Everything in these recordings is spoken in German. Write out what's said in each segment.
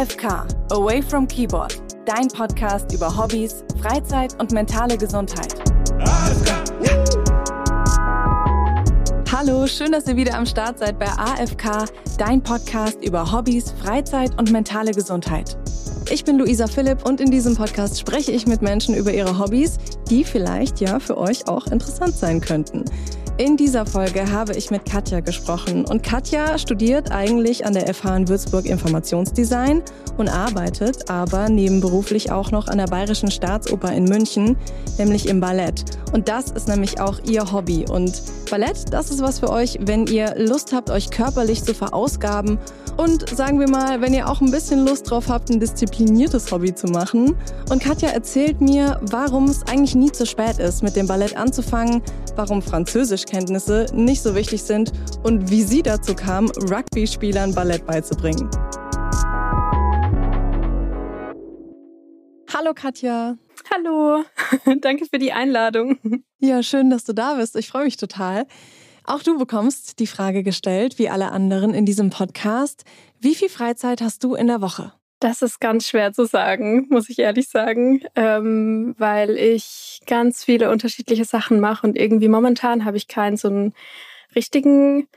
AFK, Away from Keyboard, dein Podcast über Hobbys, Freizeit und mentale Gesundheit. Hallo, schön, dass ihr wieder am Start seid bei AFK, dein Podcast über Hobbys, Freizeit und mentale Gesundheit. Ich bin Luisa Philipp und in diesem Podcast spreche ich mit Menschen über ihre Hobbys, die vielleicht ja für euch auch interessant sein könnten. In dieser Folge habe ich mit Katja gesprochen und Katja studiert eigentlich an der FH in Würzburg Informationsdesign und arbeitet aber nebenberuflich auch noch an der Bayerischen Staatsoper in München, nämlich im Ballett. Und das ist nämlich auch ihr Hobby. Und Ballett, das ist was für euch, wenn ihr Lust habt, euch körperlich zu verausgaben und sagen wir mal, wenn ihr auch ein bisschen Lust drauf habt, ein diszipliniertes Hobby zu machen. Und Katja erzählt mir, warum es eigentlich nie zu spät ist, mit dem Ballett anzufangen, warum Französischkenntnisse nicht so wichtig sind und wie sie dazu kam, Rugby-Spielern Ballett beizubringen. Hallo Katja. Hallo, danke für die Einladung. Ja, schön, dass du da bist. Ich freue mich total. Auch du bekommst die Frage gestellt, wie alle anderen in diesem Podcast. Wie viel Freizeit hast du in der Woche? Das ist ganz schwer zu sagen, muss ich ehrlich sagen, ähm, weil ich ganz viele unterschiedliche Sachen mache und irgendwie momentan habe ich keinen so einen richtigen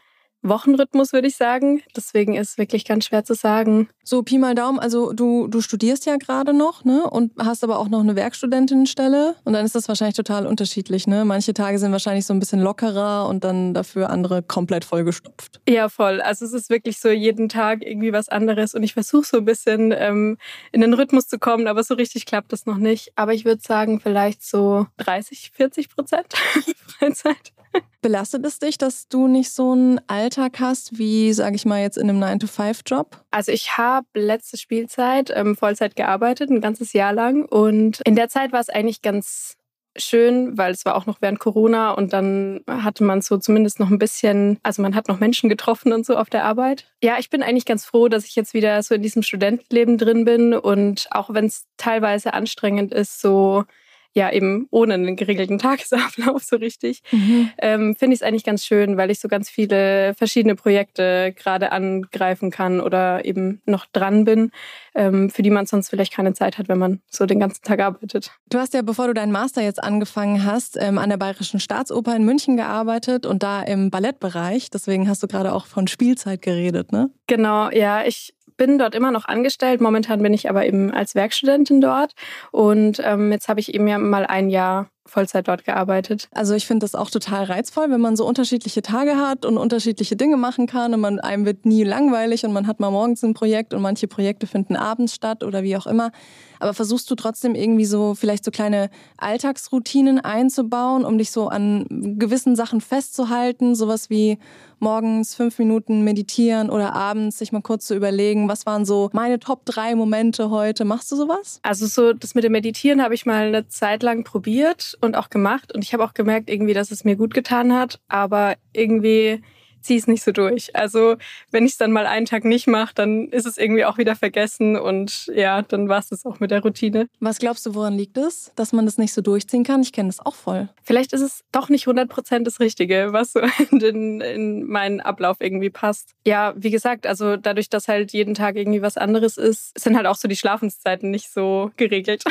Wochenrhythmus, würde ich sagen. Deswegen ist es wirklich ganz schwer zu sagen. So, Pi mal Daumen, also du, du studierst ja gerade noch, ne? Und hast aber auch noch eine Werkstudentinnenstelle. Und dann ist das wahrscheinlich total unterschiedlich, ne? Manche Tage sind wahrscheinlich so ein bisschen lockerer und dann dafür andere komplett vollgestopft. Ja, voll. Also es ist wirklich so jeden Tag irgendwie was anderes. Und ich versuche so ein bisschen ähm, in den Rhythmus zu kommen, aber so richtig klappt das noch nicht. Aber ich würde sagen, vielleicht so 30, 40 Prozent Freizeit. Belastet es dich, dass du nicht so einen Alltag hast wie, sage ich mal, jetzt in einem 9-to-5-Job? Also ich habe letzte Spielzeit ähm, Vollzeit gearbeitet, ein ganzes Jahr lang. Und in der Zeit war es eigentlich ganz schön, weil es war auch noch während Corona und dann hatte man so zumindest noch ein bisschen, also man hat noch Menschen getroffen und so auf der Arbeit. Ja, ich bin eigentlich ganz froh, dass ich jetzt wieder so in diesem Studentenleben drin bin und auch wenn es teilweise anstrengend ist, so ja eben ohne einen geregelten Tagesablauf so richtig, mhm. ähm, finde ich es eigentlich ganz schön, weil ich so ganz viele verschiedene Projekte gerade angreifen kann oder eben noch dran bin, ähm, für die man sonst vielleicht keine Zeit hat, wenn man so den ganzen Tag arbeitet. Du hast ja, bevor du deinen Master jetzt angefangen hast, ähm, an der Bayerischen Staatsoper in München gearbeitet und da im Ballettbereich. Deswegen hast du gerade auch von Spielzeit geredet, ne? Genau, ja. Ich bin dort immer noch angestellt. Momentan bin ich aber eben als Werkstudentin dort. Und ähm, jetzt habe ich eben ja mal ein Jahr Vollzeit dort gearbeitet. Also ich finde das auch total reizvoll, wenn man so unterschiedliche Tage hat und unterschiedliche Dinge machen kann und man einem wird nie langweilig und man hat mal morgens ein Projekt und manche Projekte finden abends statt oder wie auch immer. Aber versuchst du trotzdem irgendwie so vielleicht so kleine Alltagsroutinen einzubauen, um dich so an gewissen Sachen festzuhalten, sowas wie morgens fünf Minuten meditieren oder abends sich mal kurz zu überlegen, was waren so meine Top drei Momente heute. Machst du sowas? Also so das mit dem Meditieren habe ich mal eine Zeit lang probiert und auch gemacht. Und ich habe auch gemerkt irgendwie, dass es mir gut getan hat, aber irgendwie ziehe es nicht so durch. Also wenn ich es dann mal einen Tag nicht mache, dann ist es irgendwie auch wieder vergessen und ja, dann war es das auch mit der Routine. Was glaubst du, woran liegt es, dass man das nicht so durchziehen kann? Ich kenne das auch voll. Vielleicht ist es doch nicht 100 Prozent das Richtige, was so in, in meinen Ablauf irgendwie passt. Ja, wie gesagt, also dadurch, dass halt jeden Tag irgendwie was anderes ist, sind halt auch so die Schlafenszeiten nicht so geregelt.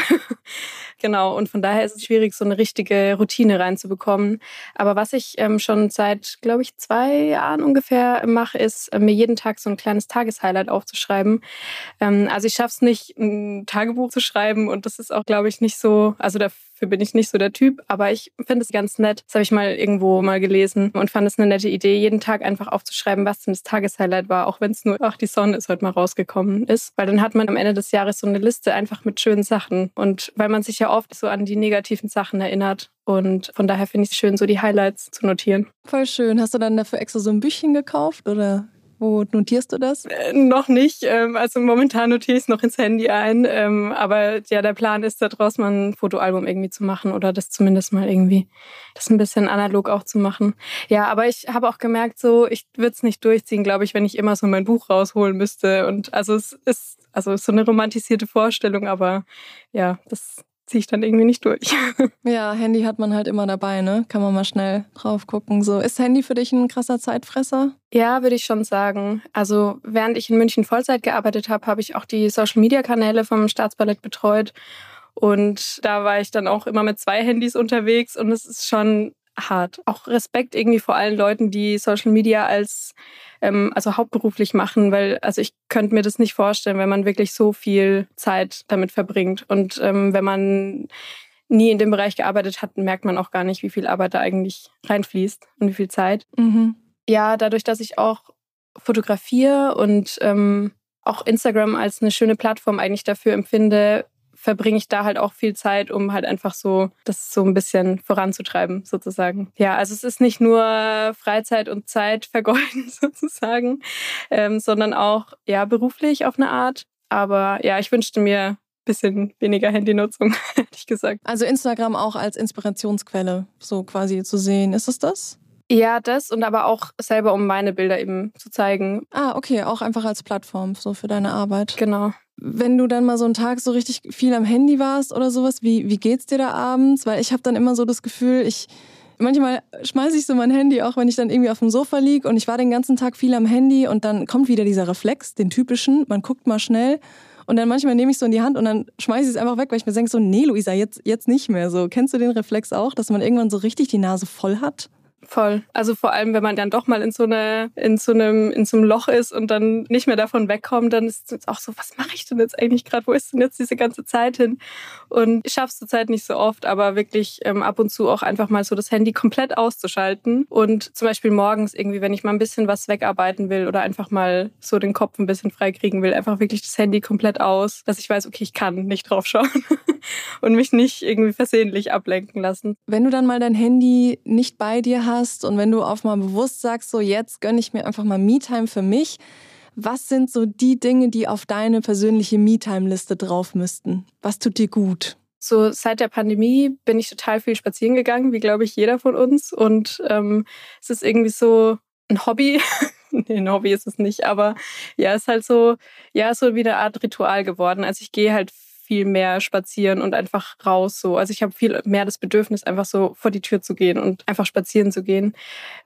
genau, und von daher ist es schwierig, so eine richtige Routine reinzubekommen. Aber was ich ähm, schon seit, glaube ich, zwei Jahren ungefähr mache, ist, äh, mir jeden Tag so ein kleines Tageshighlight aufzuschreiben. Ähm, also ich schaffe es nicht, ein Tagebuch zu schreiben und das ist auch, glaube ich, nicht so, also dafür bin ich nicht so der Typ, aber ich finde es ganz nett. Das habe ich mal irgendwo mal gelesen und fand es eine nette Idee, jeden Tag einfach aufzuschreiben, was denn das Tageshighlight war, auch wenn es nur, ach, die Sonne ist heute mal rausgekommen ist. Weil dann hat man am Ende des Jahres so eine Liste einfach mit schönen Sachen. Und weil man sich ja oft so an die negativen Sachen erinnert und von daher finde ich es schön, so die Highlights zu notieren. Voll schön. Hast du dann dafür extra so ein Büchchen gekauft oder wo notierst du das? Äh, noch nicht. Ähm, also momentan notiere ich es noch ins Handy ein. Ähm, aber ja, der Plan ist daraus mal ein Fotoalbum irgendwie zu machen oder das zumindest mal irgendwie, das ein bisschen analog auch zu machen. Ja, aber ich habe auch gemerkt, so, ich würde es nicht durchziehen, glaube ich, wenn ich immer so mein Buch rausholen müsste. Und also es ist also so eine romantisierte Vorstellung, aber ja, das ziehe ich dann irgendwie nicht durch. Ja, Handy hat man halt immer dabei, ne? Kann man mal schnell drauf gucken. So, ist Handy für dich ein krasser Zeitfresser? Ja, würde ich schon sagen. Also während ich in München Vollzeit gearbeitet habe, habe ich auch die Social-Media-Kanäle vom Staatsballett betreut. Und da war ich dann auch immer mit zwei Handys unterwegs und es ist schon hart. Auch Respekt irgendwie vor allen Leuten, die Social Media als ähm, also hauptberuflich machen, weil also ich könnte mir das nicht vorstellen, wenn man wirklich so viel Zeit damit verbringt. Und ähm, wenn man nie in dem Bereich gearbeitet hat, merkt man auch gar nicht, wie viel Arbeit da eigentlich reinfließt und wie viel Zeit. Mhm. Ja, dadurch, dass ich auch fotografiere und ähm, auch Instagram als eine schöne Plattform eigentlich dafür empfinde, verbringe ich da halt auch viel Zeit, um halt einfach so das so ein bisschen voranzutreiben, sozusagen. Ja, also es ist nicht nur Freizeit und Zeit vergeuden, sozusagen, ähm, sondern auch ja beruflich auf eine Art. Aber ja, ich wünschte mir ein bisschen weniger Handynutzung, ehrlich gesagt. Also Instagram auch als Inspirationsquelle so quasi zu sehen. Ist es das? Ja, das und aber auch selber, um meine Bilder eben zu zeigen. Ah, okay, auch einfach als Plattform so für deine Arbeit. Genau. Wenn du dann mal so einen Tag so richtig viel am Handy warst oder sowas, wie, wie geht's dir da abends? Weil ich habe dann immer so das Gefühl, ich manchmal schmeiße ich so mein Handy, auch wenn ich dann irgendwie auf dem Sofa liege und ich war den ganzen Tag viel am Handy und dann kommt wieder dieser Reflex, den typischen, man guckt mal schnell und dann manchmal nehme ich so in die Hand und dann schmeiße ich es einfach weg, weil ich mir denke so, nee, Luisa, jetzt, jetzt nicht mehr so. Kennst du den Reflex auch, dass man irgendwann so richtig die Nase voll hat? Voll. Also vor allem, wenn man dann doch mal in so, eine, in so, einem, in so einem Loch ist und dann nicht mehr davon wegkommt, dann ist es auch so, was mache ich denn jetzt eigentlich gerade? Wo ist denn jetzt diese ganze Zeit hin? Und ich schaffe es zurzeit nicht so oft, aber wirklich ähm, ab und zu auch einfach mal so das Handy komplett auszuschalten. Und zum Beispiel morgens irgendwie, wenn ich mal ein bisschen was wegarbeiten will oder einfach mal so den Kopf ein bisschen freikriegen will, einfach wirklich das Handy komplett aus, dass ich weiß, okay, ich kann nicht drauf schauen und mich nicht irgendwie versehentlich ablenken lassen. Wenn du dann mal dein Handy nicht bei dir hast, hast und wenn du auf mal bewusst sagst, so jetzt gönne ich mir einfach mal Me-Time für mich, was sind so die Dinge, die auf deine persönliche Me-Time-Liste drauf müssten? Was tut dir gut? So seit der Pandemie bin ich total viel spazieren gegangen, wie glaube ich jeder von uns. Und ähm, es ist irgendwie so ein Hobby. nee, ein Hobby ist es nicht, aber ja, es ist halt so, ja, so wie eine Art Ritual geworden. Also ich gehe halt viel mehr spazieren und einfach raus so. Also ich habe viel mehr das Bedürfnis, einfach so vor die Tür zu gehen und einfach spazieren zu gehen.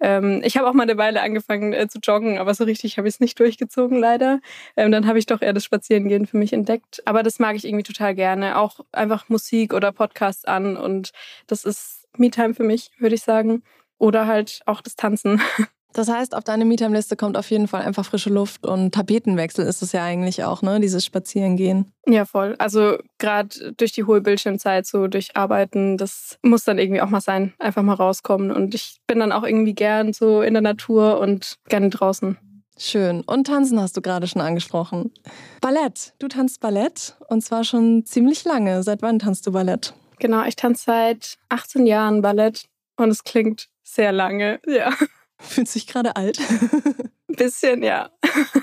Ähm, ich habe auch mal eine Weile angefangen äh, zu joggen, aber so richtig habe ich es nicht durchgezogen leider. Ähm, dann habe ich doch eher das Spazierengehen für mich entdeckt. Aber das mag ich irgendwie total gerne. Auch einfach Musik oder Podcasts an und das ist Me-Time für mich, würde ich sagen. Oder halt auch das Tanzen. Das heißt, auf deine Meetup-Liste kommt auf jeden Fall einfach frische Luft und Tapetenwechsel ist es ja eigentlich auch, ne? Dieses Spazierengehen. Ja, voll. Also gerade durch die hohe Bildschirmzeit, so durch Arbeiten, das muss dann irgendwie auch mal sein. Einfach mal rauskommen. Und ich bin dann auch irgendwie gern so in der Natur und gerne draußen. Schön. Und tanzen hast du gerade schon angesprochen. Ballett. Du tanzt Ballett und zwar schon ziemlich lange. Seit wann tanzt du Ballett? Genau, ich tanze seit 18 Jahren Ballett und es klingt sehr lange, ja. Fühlt sich gerade alt? Ein bisschen, ja.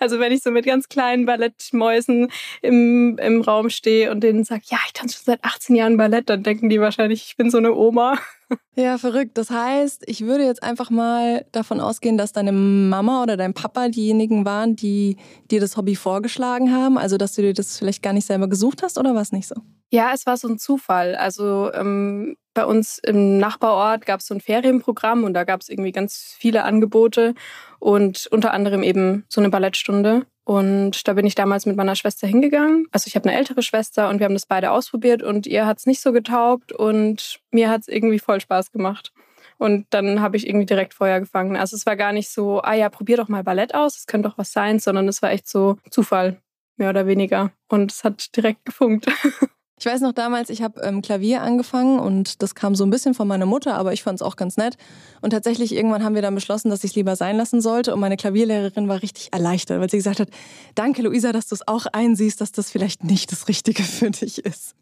Also wenn ich so mit ganz kleinen Ballettmäusen im, im Raum stehe und denen sage, ja, ich tanze schon seit 18 Jahren Ballett, dann denken die wahrscheinlich, ich bin so eine Oma. Ja, verrückt. Das heißt, ich würde jetzt einfach mal davon ausgehen, dass deine Mama oder dein Papa diejenigen waren, die dir das Hobby vorgeschlagen haben. Also, dass du dir das vielleicht gar nicht selber gesucht hast oder war es nicht so? Ja, es war so ein Zufall. Also ähm, bei uns im Nachbarort gab es so ein Ferienprogramm und da gab es irgendwie ganz viele Angebote und unter anderem eben so eine Ballettstunde. Und da bin ich damals mit meiner Schwester hingegangen. Also ich habe eine ältere Schwester und wir haben das beide ausprobiert und ihr hat es nicht so getaugt und mir hat es irgendwie voll Spaß gemacht. Und dann habe ich irgendwie direkt Feuer gefangen. Also es war gar nicht so, ah ja, probier doch mal Ballett aus, es könnte doch was sein, sondern es war echt so Zufall, mehr oder weniger. Und es hat direkt gefunkt. Ich weiß noch damals, ich habe ähm, Klavier angefangen und das kam so ein bisschen von meiner Mutter, aber ich fand es auch ganz nett. Und tatsächlich irgendwann haben wir dann beschlossen, dass ich es lieber sein lassen sollte. Und meine Klavierlehrerin war richtig erleichtert, weil sie gesagt hat, danke Luisa, dass du es auch einsiehst, dass das vielleicht nicht das Richtige für dich ist.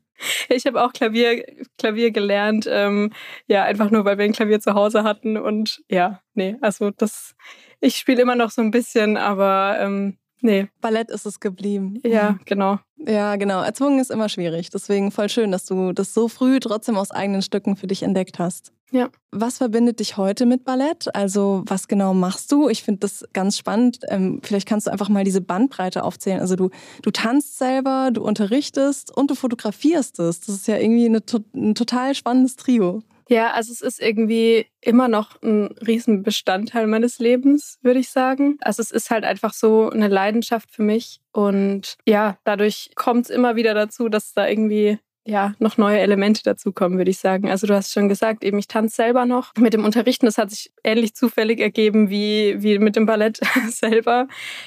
Ich habe auch Klavier, Klavier gelernt, ähm, ja, einfach nur, weil wir ein Klavier zu Hause hatten. Und ja, nee, also das, ich spiele immer noch so ein bisschen, aber ähm, Nee. Ballett ist es geblieben. Ja, genau. Ja, genau. Erzwungen ist immer schwierig. Deswegen voll schön, dass du das so früh trotzdem aus eigenen Stücken für dich entdeckt hast. Ja. Was verbindet dich heute mit Ballett? Also was genau machst du? Ich finde das ganz spannend. Ähm, vielleicht kannst du einfach mal diese Bandbreite aufzählen. Also du, du tanzt selber, du unterrichtest und du fotografierst es. Das ist ja irgendwie eine, ein total spannendes Trio. Ja, also es ist irgendwie immer noch ein Riesenbestandteil meines Lebens, würde ich sagen. Also es ist halt einfach so eine Leidenschaft für mich. Und ja, dadurch kommt es immer wieder dazu, dass da irgendwie ja, noch neue Elemente dazukommen, würde ich sagen. Also du hast schon gesagt, eben ich tanze selber noch. Mit dem Unterrichten, das hat sich ähnlich zufällig ergeben wie, wie mit dem Ballett selber.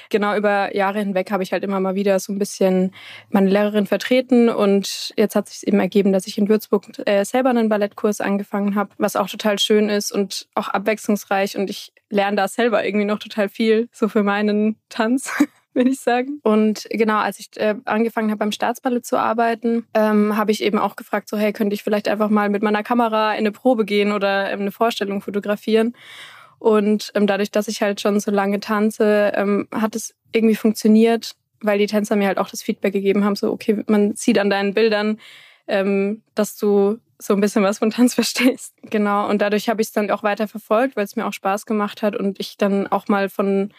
Genau über Jahre hinweg habe ich halt immer mal wieder so ein bisschen meine Lehrerin vertreten und jetzt hat sich eben ergeben, dass ich in Würzburg äh, selber einen Ballettkurs angefangen habe, was auch total schön ist und auch abwechslungsreich und ich lerne da selber irgendwie noch total viel, so für meinen Tanz. würde ich sagen. Und genau, als ich äh, angefangen habe beim Staatsballett zu arbeiten, ähm, habe ich eben auch gefragt, so hey, könnte ich vielleicht einfach mal mit meiner Kamera in eine Probe gehen oder ähm, eine Vorstellung fotografieren. Und ähm, dadurch, dass ich halt schon so lange tanze, ähm, hat es irgendwie funktioniert, weil die Tänzer mir halt auch das Feedback gegeben haben, so okay, man sieht an deinen Bildern, ähm, dass du so ein bisschen was von Tanz verstehst. Genau. Und dadurch habe ich es dann auch weiter verfolgt, weil es mir auch Spaß gemacht hat und ich dann auch mal von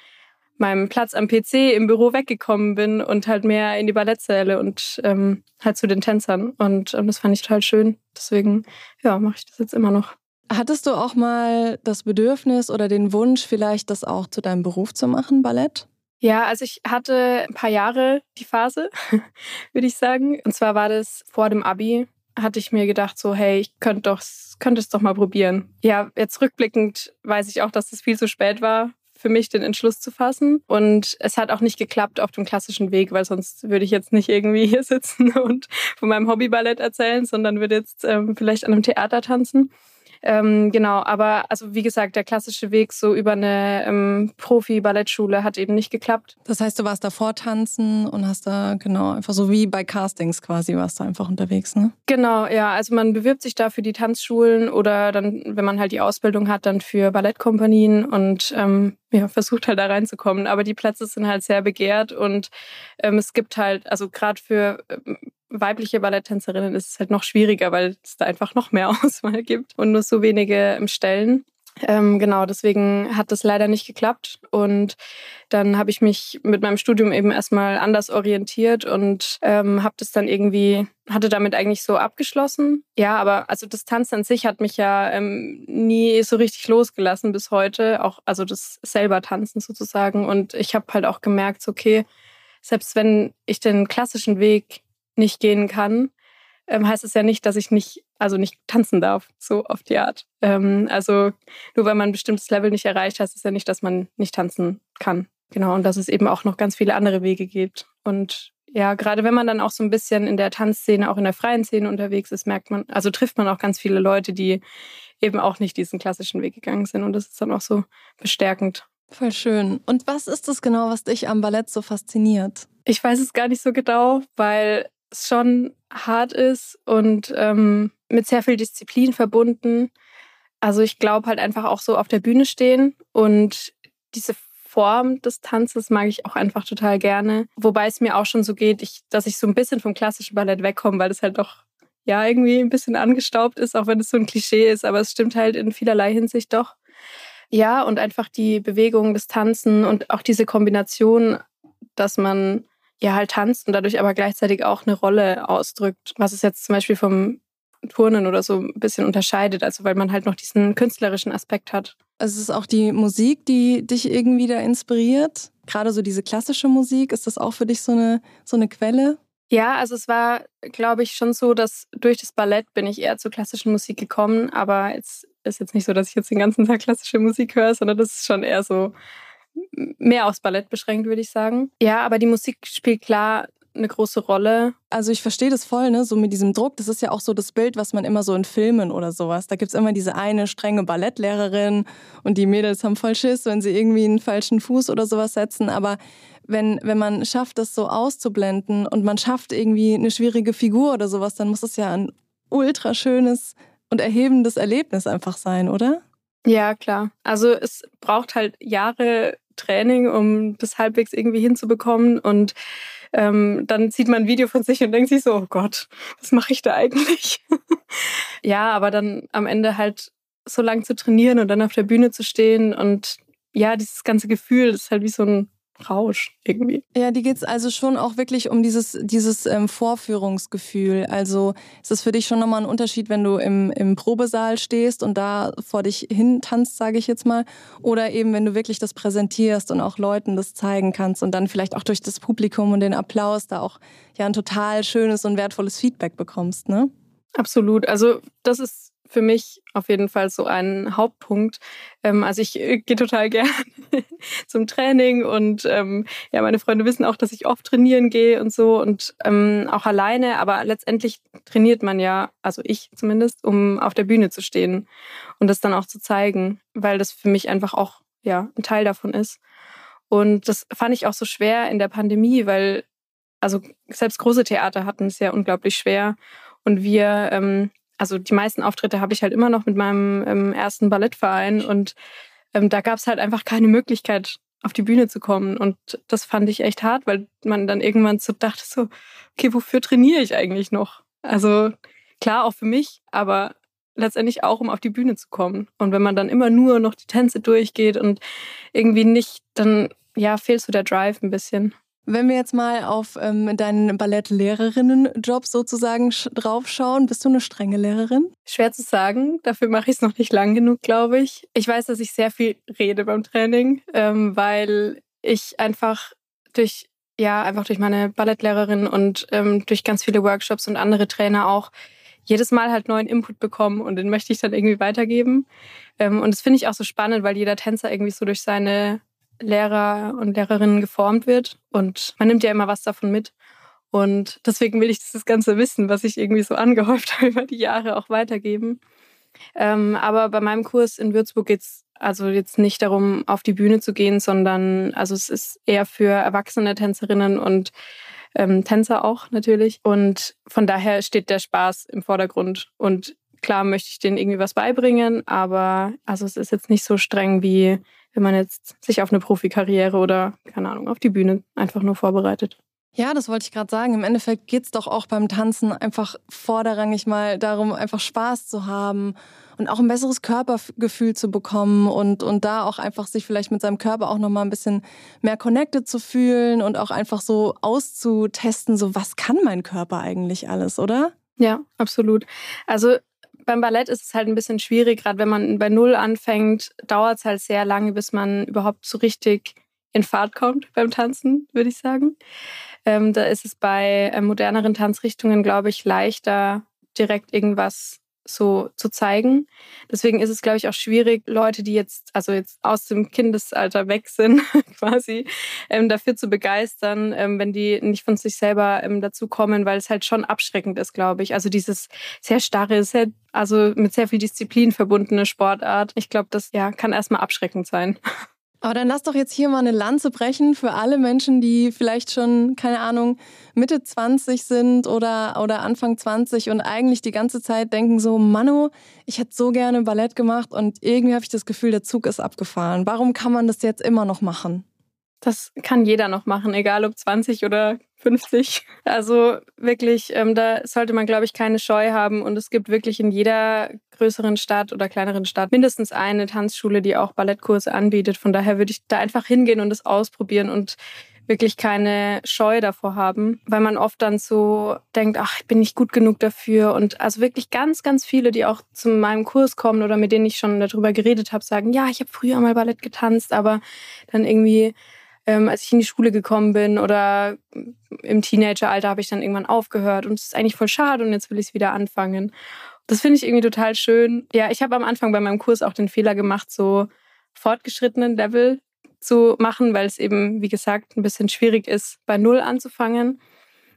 meinem Platz am PC im Büro weggekommen bin und halt mehr in die Ballettsäle und ähm, halt zu den Tänzern. Und ähm, das fand ich total schön. Deswegen, ja, mache ich das jetzt immer noch. Hattest du auch mal das Bedürfnis oder den Wunsch, vielleicht das auch zu deinem Beruf zu machen, Ballett? Ja, also ich hatte ein paar Jahre die Phase, würde ich sagen. Und zwar war das vor dem Abi, hatte ich mir gedacht, so, hey, ich könnte doch, könnte es doch mal probieren. Ja, jetzt rückblickend weiß ich auch, dass das viel zu spät war für mich, den Entschluss zu fassen. Und es hat auch nicht geklappt auf dem klassischen Weg, weil sonst würde ich jetzt nicht irgendwie hier sitzen und von meinem Hobbyballett erzählen, sondern würde jetzt ähm, vielleicht an einem Theater tanzen. Ähm, genau, aber also wie gesagt, der klassische Weg so über eine ähm, Profi-Ballettschule hat eben nicht geklappt. Das heißt, du warst davor tanzen und hast da genau einfach so wie bei Castings quasi warst du einfach unterwegs, ne? Genau, ja. Also man bewirbt sich da für die Tanzschulen oder dann, wenn man halt die Ausbildung hat, dann für Ballettkompanien und ähm, ja, versucht halt da reinzukommen. Aber die Plätze sind halt sehr begehrt und ähm, es gibt halt, also gerade für ähm, weibliche Balletttänzerinnen ist es halt noch schwieriger, weil es da einfach noch mehr Auswahl gibt und nur so wenige Stellen. Ähm, genau, deswegen hat das leider nicht geklappt. Und dann habe ich mich mit meinem Studium eben erstmal anders orientiert und ähm, habe das dann irgendwie, hatte damit eigentlich so abgeschlossen. Ja, aber also das Tanzen an sich hat mich ja ähm, nie so richtig losgelassen bis heute. Auch, also das selber Tanzen sozusagen. Und ich habe halt auch gemerkt, okay, selbst wenn ich den klassischen Weg nicht gehen kann, ähm, heißt es ja nicht, dass ich nicht, also nicht tanzen darf, so auf die Art. Ähm, also nur weil man ein bestimmtes Level nicht erreicht, heißt es ja nicht, dass man nicht tanzen kann. Genau, und dass es eben auch noch ganz viele andere Wege gibt. Und ja, gerade wenn man dann auch so ein bisschen in der Tanzszene, auch in der freien Szene unterwegs ist, merkt man, also trifft man auch ganz viele Leute, die eben auch nicht diesen klassischen Weg gegangen sind. Und das ist dann auch so bestärkend. Voll schön. Und was ist das genau, was dich am Ballett so fasziniert? Ich weiß es gar nicht so genau, weil es schon hart ist und ähm, mit sehr viel Disziplin verbunden. Also ich glaube halt einfach auch so auf der Bühne stehen und diese Form des Tanzes mag ich auch einfach total gerne. Wobei es mir auch schon so geht, ich, dass ich so ein bisschen vom klassischen Ballett wegkomme, weil es halt doch ja irgendwie ein bisschen angestaubt ist, auch wenn es so ein Klischee ist, aber es stimmt halt in vielerlei Hinsicht doch. Ja, und einfach die Bewegung des Tanzen und auch diese Kombination, dass man ja halt tanzt und dadurch aber gleichzeitig auch eine Rolle ausdrückt, was es jetzt zum Beispiel vom Turnen oder so ein bisschen unterscheidet, also weil man halt noch diesen künstlerischen Aspekt hat. Also es ist auch die Musik, die dich irgendwie da inspiriert. Gerade so diese klassische Musik, ist das auch für dich so eine, so eine Quelle? Ja, also es war, glaube ich, schon so, dass durch das Ballett bin ich eher zur klassischen Musik gekommen, aber es ist jetzt nicht so, dass ich jetzt den ganzen Tag klassische Musik höre, sondern das ist schon eher so mehr aufs Ballett beschränkt, würde ich sagen. Ja, aber die Musik spielt klar eine große Rolle. Also ich verstehe das voll, ne? So mit diesem Druck. Das ist ja auch so das Bild, was man immer so in Filmen oder sowas. Da gibt es immer diese eine strenge Ballettlehrerin und die Mädels haben voll Schiss, wenn sie irgendwie einen falschen Fuß oder sowas setzen. Aber wenn, wenn man schafft, das so auszublenden und man schafft irgendwie eine schwierige Figur oder sowas, dann muss es ja ein ultra schönes und erhebendes Erlebnis einfach sein, oder? Ja, klar. Also es braucht halt Jahre Training, um das halbwegs irgendwie hinzubekommen. Und ähm, dann sieht man ein Video von sich und denkt sich so, oh Gott, was mache ich da eigentlich? ja, aber dann am Ende halt so lang zu trainieren und dann auf der Bühne zu stehen und ja, dieses ganze Gefühl, ist halt wie so ein Rausch irgendwie. Ja, die geht es also schon auch wirklich um dieses, dieses ähm, Vorführungsgefühl. Also ist es für dich schon nochmal ein Unterschied, wenn du im, im Probesaal stehst und da vor dich hin tanzt, sage ich jetzt mal, oder eben wenn du wirklich das präsentierst und auch Leuten das zeigen kannst und dann vielleicht auch durch das Publikum und den Applaus da auch ja ein total schönes und wertvolles Feedback bekommst, ne? Absolut. Also das ist für mich auf jeden Fall so ein Hauptpunkt. Ähm, also ich äh, gehe total gern zum Training und ähm, ja, meine Freunde wissen auch, dass ich oft trainieren gehe und so und ähm, auch alleine. Aber letztendlich trainiert man ja, also ich zumindest, um auf der Bühne zu stehen und das dann auch zu zeigen, weil das für mich einfach auch ja ein Teil davon ist. Und das fand ich auch so schwer in der Pandemie, weil also selbst große Theater hatten es ja unglaublich schwer und wir ähm, also die meisten Auftritte habe ich halt immer noch mit meinem ähm, ersten Ballettverein und ähm, da gab es halt einfach keine Möglichkeit, auf die Bühne zu kommen. Und das fand ich echt hart, weil man dann irgendwann so dachte, so, okay, wofür trainiere ich eigentlich noch? Also klar, auch für mich, aber letztendlich auch, um auf die Bühne zu kommen. Und wenn man dann immer nur noch die Tänze durchgeht und irgendwie nicht, dann ja, fehlt so der Drive ein bisschen. Wenn wir jetzt mal auf ähm, deinen Ballettlehrerinnenjob sozusagen draufschauen, bist du eine strenge Lehrerin? Schwer zu sagen. Dafür mache ich es noch nicht lang genug, glaube ich. Ich weiß, dass ich sehr viel rede beim Training, ähm, weil ich einfach durch ja einfach durch meine Ballettlehrerin und ähm, durch ganz viele Workshops und andere Trainer auch jedes Mal halt neuen Input bekommen und den möchte ich dann irgendwie weitergeben. Ähm, und das finde ich auch so spannend, weil jeder Tänzer irgendwie so durch seine Lehrer und Lehrerinnen geformt wird. Und man nimmt ja immer was davon mit. Und deswegen will ich dieses ganze Wissen, was ich irgendwie so angehäuft habe über die Jahre, auch weitergeben. Ähm, aber bei meinem Kurs in Würzburg geht es also jetzt nicht darum, auf die Bühne zu gehen, sondern also es ist eher für erwachsene Tänzerinnen und ähm, Tänzer auch natürlich. Und von daher steht der Spaß im Vordergrund. Und klar möchte ich denen irgendwie was beibringen, aber also es ist jetzt nicht so streng wie wenn man jetzt sich auf eine Profikarriere oder, keine Ahnung, auf die Bühne einfach nur vorbereitet. Ja, das wollte ich gerade sagen. Im Endeffekt geht es doch auch beim Tanzen einfach vorderrangig mal darum, einfach Spaß zu haben und auch ein besseres Körpergefühl zu bekommen und, und da auch einfach sich vielleicht mit seinem Körper auch nochmal ein bisschen mehr connected zu fühlen und auch einfach so auszutesten, so was kann mein Körper eigentlich alles, oder? Ja, absolut. Also beim Ballett ist es halt ein bisschen schwierig, gerade wenn man bei Null anfängt, dauert es halt sehr lange, bis man überhaupt so richtig in Fahrt kommt beim Tanzen, würde ich sagen. Ähm, da ist es bei äh, moderneren Tanzrichtungen, glaube ich, leichter, direkt irgendwas so zu zeigen. Deswegen ist es, glaube ich, auch schwierig, Leute, die jetzt, also jetzt aus dem Kindesalter weg sind, quasi, ähm, dafür zu begeistern, ähm, wenn die nicht von sich selber ähm, dazu kommen, weil es halt schon abschreckend ist, glaube ich. Also dieses sehr starre, sehr, also mit sehr viel Disziplin verbundene Sportart. Ich glaube, das ja, kann erstmal abschreckend sein. Aber dann lass doch jetzt hier mal eine Lanze brechen für alle Menschen, die vielleicht schon, keine Ahnung, Mitte 20 sind oder, oder Anfang 20 und eigentlich die ganze Zeit denken so, Manu, ich hätte so gerne Ballett gemacht und irgendwie habe ich das Gefühl, der Zug ist abgefahren. Warum kann man das jetzt immer noch machen? Das kann jeder noch machen, egal ob 20 oder 50. Also wirklich, ähm, da sollte man, glaube ich, keine Scheu haben. Und es gibt wirklich in jeder größeren Stadt oder kleineren Stadt mindestens eine Tanzschule, die auch Ballettkurse anbietet. Von daher würde ich da einfach hingehen und es ausprobieren und wirklich keine Scheu davor haben, weil man oft dann so denkt, ach, ich bin nicht gut genug dafür. Und also wirklich ganz, ganz viele, die auch zu meinem Kurs kommen oder mit denen ich schon darüber geredet habe, sagen, ja, ich habe früher mal Ballett getanzt, aber dann irgendwie ähm, als ich in die Schule gekommen bin oder im Teenageralter habe ich dann irgendwann aufgehört und es ist eigentlich voll schade und jetzt will ich es wieder anfangen. Das finde ich irgendwie total schön. Ja, ich habe am Anfang bei meinem Kurs auch den Fehler gemacht, so fortgeschrittenen Level zu machen, weil es eben, wie gesagt, ein bisschen schwierig ist, bei Null anzufangen.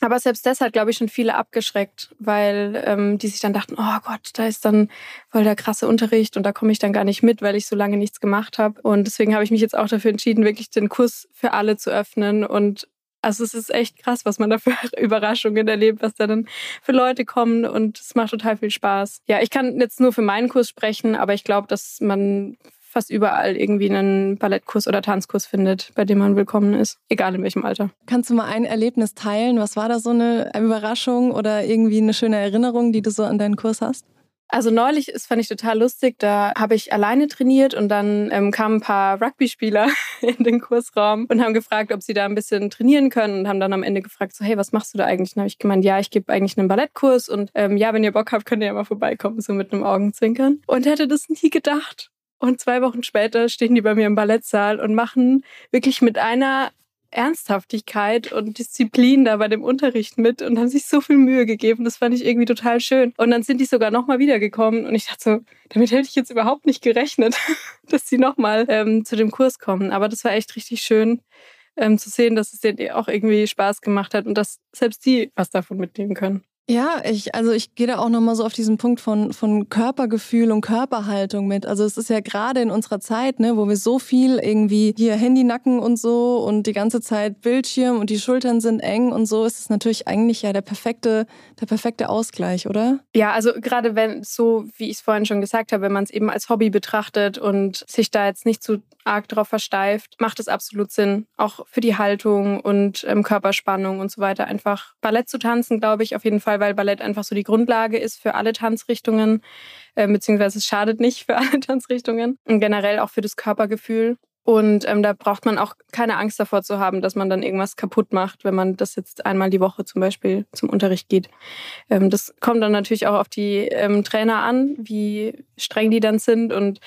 Aber selbst das hat, glaube ich, schon viele abgeschreckt, weil ähm, die sich dann dachten, oh Gott, da ist dann voll der krasse Unterricht und da komme ich dann gar nicht mit, weil ich so lange nichts gemacht habe. Und deswegen habe ich mich jetzt auch dafür entschieden, wirklich den Kurs für alle zu öffnen. Und also es ist echt krass, was man da für Überraschungen erlebt, was da dann für Leute kommen und es macht total viel Spaß. Ja, ich kann jetzt nur für meinen Kurs sprechen, aber ich glaube, dass man fast überall irgendwie einen Ballettkurs oder Tanzkurs findet, bei dem man willkommen ist, egal in welchem Alter. Kannst du mal ein Erlebnis teilen? Was war da so eine Überraschung oder irgendwie eine schöne Erinnerung, die du so an deinen Kurs hast? Also neulich ist fand ich total lustig. Da habe ich alleine trainiert und dann ähm, kamen ein paar Rugby-Spieler in den Kursraum und haben gefragt, ob sie da ein bisschen trainieren können und haben dann am Ende gefragt, so hey, was machst du da eigentlich? Und habe ich gemeint, ja, ich gebe eigentlich einen Ballettkurs und ähm, ja, wenn ihr Bock habt, könnt ihr ja mal vorbeikommen, so mit einem Augenzwinkern. Und hätte das nie gedacht. Und zwei Wochen später stehen die bei mir im Ballettsaal und machen wirklich mit einer Ernsthaftigkeit und Disziplin da bei dem Unterricht mit und haben sich so viel Mühe gegeben. Das fand ich irgendwie total schön. Und dann sind die sogar nochmal wiedergekommen und ich dachte so, damit hätte ich jetzt überhaupt nicht gerechnet, dass die nochmal ähm, zu dem Kurs kommen. Aber das war echt richtig schön ähm, zu sehen, dass es denen auch irgendwie Spaß gemacht hat und dass selbst die was davon mitnehmen können. Ja, ich, also ich gehe da auch nochmal so auf diesen Punkt von, von Körpergefühl und Körperhaltung mit. Also es ist ja gerade in unserer Zeit, ne, wo wir so viel irgendwie hier Handynacken und so und die ganze Zeit Bildschirm und die Schultern sind eng und so, ist es natürlich eigentlich ja der perfekte, der perfekte Ausgleich, oder? Ja, also gerade wenn so, wie ich es vorhin schon gesagt habe, wenn man es eben als Hobby betrachtet und sich da jetzt nicht zu arg drauf versteift, macht es absolut Sinn, auch für die Haltung und ähm, Körperspannung und so weiter. Einfach Ballett zu tanzen, glaube ich, auf jeden Fall, weil Ballett einfach so die Grundlage ist für alle Tanzrichtungen, äh, beziehungsweise es schadet nicht für alle Tanzrichtungen und generell auch für das Körpergefühl. Und ähm, da braucht man auch keine Angst davor zu haben, dass man dann irgendwas kaputt macht, wenn man das jetzt einmal die Woche zum Beispiel zum Unterricht geht. Ähm, das kommt dann natürlich auch auf die ähm, Trainer an, wie streng die dann sind und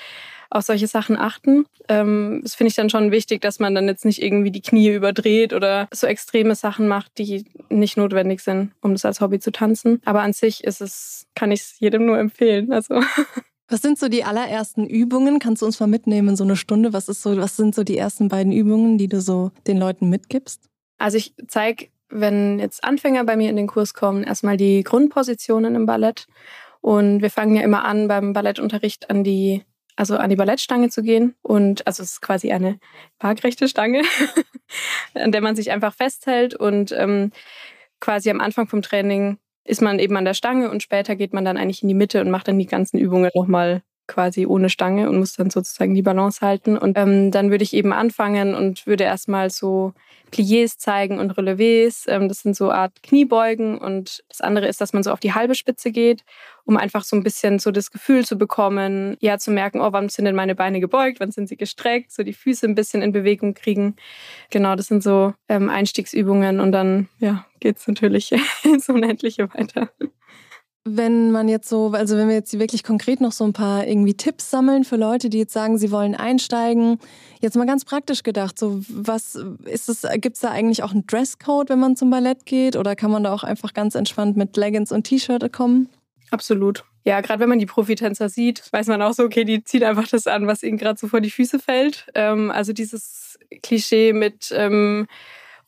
auf solche Sachen achten. Ähm, das finde ich dann schon wichtig, dass man dann jetzt nicht irgendwie die Knie überdreht oder so extreme Sachen macht, die nicht notwendig sind, um das als Hobby zu tanzen. Aber an sich ist es, kann ich es jedem nur empfehlen. Also. Was sind so die allerersten Übungen? Kannst du uns mal mitnehmen in so eine Stunde? Was ist so, was sind so die ersten beiden Übungen, die du so den Leuten mitgibst? Also ich zeige, wenn jetzt Anfänger bei mir in den Kurs kommen, erstmal die Grundpositionen im Ballett. Und wir fangen ja immer an beim Ballettunterricht an die also an die Ballettstange zu gehen. Und also es ist quasi eine waagrechte Stange, an der man sich einfach festhält. Und ähm, quasi am Anfang vom Training ist man eben an der Stange und später geht man dann eigentlich in die Mitte und macht dann die ganzen Übungen nochmal quasi ohne Stange und muss dann sozusagen die Balance halten. Und ähm, dann würde ich eben anfangen und würde erstmal so Pliés zeigen und Relevés. Ähm, das sind so Art Kniebeugen. Und das andere ist, dass man so auf die halbe Spitze geht, um einfach so ein bisschen so das Gefühl zu bekommen, ja, zu merken, oh, wann sind denn meine Beine gebeugt, wann sind sie gestreckt, so die Füße ein bisschen in Bewegung kriegen. Genau, das sind so ähm, Einstiegsübungen und dann, ja, geht es natürlich ins Unendliche weiter. Wenn man jetzt so, also wenn wir jetzt wirklich konkret noch so ein paar irgendwie Tipps sammeln für Leute, die jetzt sagen, sie wollen einsteigen, jetzt mal ganz praktisch gedacht, so was ist es, gibt es da eigentlich auch einen Dresscode, wenn man zum Ballett geht oder kann man da auch einfach ganz entspannt mit Leggings und T-Shirt kommen? Absolut. Ja, gerade wenn man die Profitänzer sieht, weiß man auch so, okay, die ziehen einfach das an, was ihnen gerade so vor die Füße fällt. Ähm, also dieses Klischee mit ähm,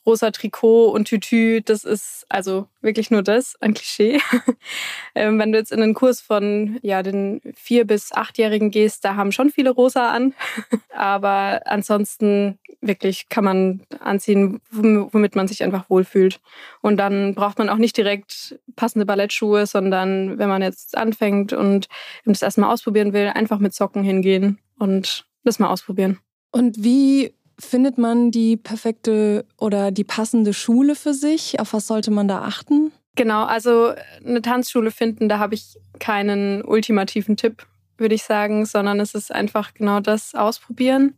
rosa Trikot und Tütü, das ist also wirklich nur das, ein Klischee. ähm, wenn du jetzt in einen Kurs von ja, den vier- bis achtjährigen gehst, da haben schon viele rosa an. Aber ansonsten wirklich kann man anziehen, womit man sich einfach wohlfühlt. Und dann braucht man auch nicht direkt passende Ballettschuhe, sondern wenn man jetzt anfängt und das erstmal ausprobieren will, einfach mit Socken hingehen und das mal ausprobieren. Und wie findet man die perfekte oder die passende Schule für sich? Auf was sollte man da achten? Genau, also eine Tanzschule finden, da habe ich keinen ultimativen Tipp, würde ich sagen, sondern es ist einfach genau das Ausprobieren.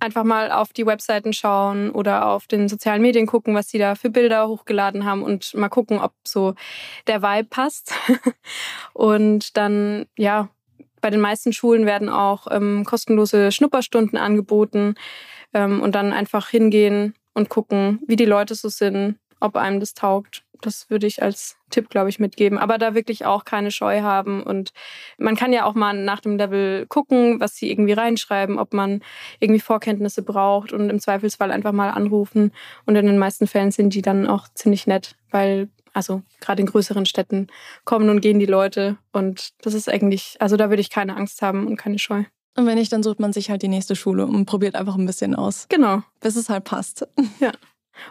Einfach mal auf die Webseiten schauen oder auf den sozialen Medien gucken, was sie da für Bilder hochgeladen haben und mal gucken, ob so der Vibe passt. und dann, ja, bei den meisten Schulen werden auch ähm, kostenlose Schnupperstunden angeboten ähm, und dann einfach hingehen und gucken, wie die Leute so sind, ob einem das taugt. Das würde ich als Tipp, glaube ich, mitgeben. Aber da wirklich auch keine Scheu haben. Und man kann ja auch mal nach dem Level gucken, was sie irgendwie reinschreiben, ob man irgendwie Vorkenntnisse braucht und im Zweifelsfall einfach mal anrufen. Und in den meisten Fällen sind die dann auch ziemlich nett, weil also gerade in größeren Städten kommen und gehen die Leute. Und das ist eigentlich, also da würde ich keine Angst haben und keine Scheu. Und wenn nicht, dann sucht man sich halt die nächste Schule und probiert einfach ein bisschen aus. Genau. Bis es halt passt. Ja.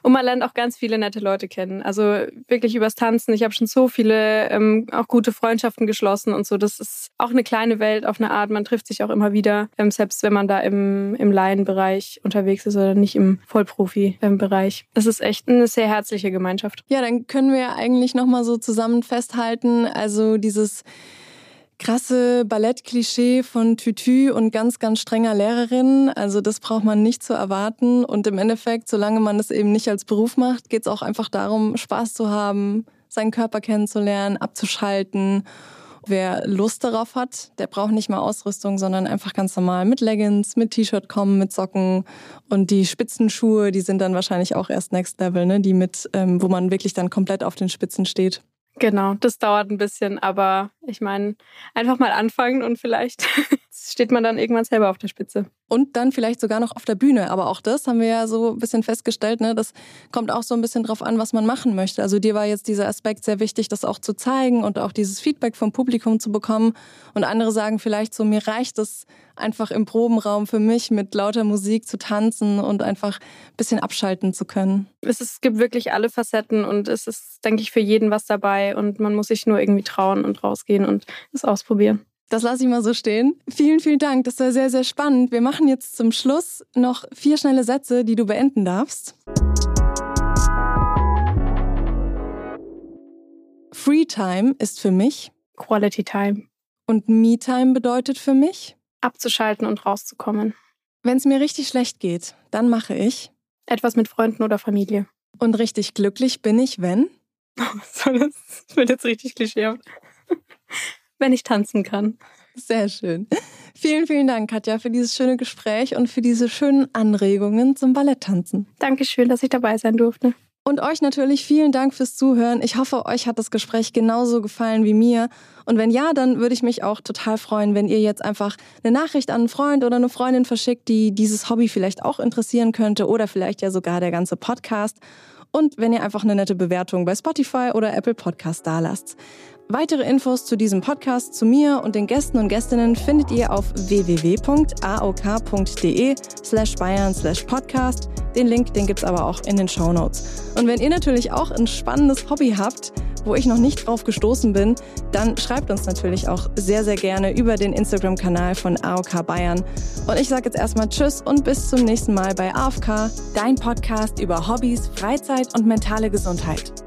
Und man lernt auch ganz viele nette Leute kennen. Also wirklich übers Tanzen. Ich habe schon so viele ähm, auch gute Freundschaften geschlossen und so. Das ist auch eine kleine Welt auf eine Art. Man trifft sich auch immer wieder, ähm, selbst wenn man da im, im Laienbereich unterwegs ist oder nicht im Vollprofi-Bereich. Das ist echt eine sehr herzliche Gemeinschaft. Ja, dann können wir eigentlich nochmal so zusammen festhalten. Also dieses krasse Ballettklischee von Tütü und ganz, ganz strenger Lehrerin. Also das braucht man nicht zu erwarten. Und im Endeffekt, solange man es eben nicht als Beruf macht, geht es auch einfach darum, Spaß zu haben, seinen Körper kennenzulernen, abzuschalten. Wer Lust darauf hat, der braucht nicht mal Ausrüstung, sondern einfach ganz normal mit Leggings, mit T-Shirt kommen, mit Socken und die Spitzenschuhe, die sind dann wahrscheinlich auch erst Next Level, ne? Die mit, ähm, wo man wirklich dann komplett auf den Spitzen steht. Genau, das dauert ein bisschen, aber ich meine, einfach mal anfangen und vielleicht steht man dann irgendwann selber auf der Spitze. Und dann vielleicht sogar noch auf der Bühne. Aber auch das haben wir ja so ein bisschen festgestellt. Ne? Das kommt auch so ein bisschen drauf an, was man machen möchte. Also dir war jetzt dieser Aspekt sehr wichtig, das auch zu zeigen und auch dieses Feedback vom Publikum zu bekommen. Und andere sagen vielleicht so, mir reicht es einfach im Probenraum für mich mit lauter Musik zu tanzen und einfach ein bisschen abschalten zu können. Es, ist, es gibt wirklich alle Facetten und es ist, denke ich, für jeden was dabei. Und man muss sich nur irgendwie trauen und rausgehen und es ausprobieren. Das lasse ich mal so stehen. Vielen, vielen Dank. Das war sehr, sehr spannend. Wir machen jetzt zum Schluss noch vier schnelle Sätze, die du beenden darfst. Free Time ist für mich Quality Time. Und Me Time bedeutet für mich abzuschalten und rauszukommen. Wenn es mir richtig schlecht geht, dann mache ich etwas mit Freunden oder Familie. Und richtig glücklich bin ich, wenn? das wird jetzt richtig klischeehaft wenn ich tanzen kann. Sehr schön. Vielen, vielen Dank, Katja, für dieses schöne Gespräch und für diese schönen Anregungen zum Balletttanzen. Dankeschön, dass ich dabei sein durfte. Und euch natürlich vielen Dank fürs Zuhören. Ich hoffe, euch hat das Gespräch genauso gefallen wie mir. Und wenn ja, dann würde ich mich auch total freuen, wenn ihr jetzt einfach eine Nachricht an einen Freund oder eine Freundin verschickt, die dieses Hobby vielleicht auch interessieren könnte oder vielleicht ja sogar der ganze Podcast. Und wenn ihr einfach eine nette Bewertung bei Spotify oder Apple Podcast dalasst. Weitere Infos zu diesem Podcast, zu mir und den Gästen und Gästinnen findet ihr auf www.aok.de slash bayern slash podcast. Den Link, den gibt's aber auch in den Show Notes. Und wenn ihr natürlich auch ein spannendes Hobby habt, wo ich noch nicht drauf gestoßen bin, dann schreibt uns natürlich auch sehr, sehr gerne über den Instagram-Kanal von AOK Bayern. Und ich sage jetzt erstmal Tschüss und bis zum nächsten Mal bei AFK, dein Podcast über Hobbys, Freizeit und mentale Gesundheit.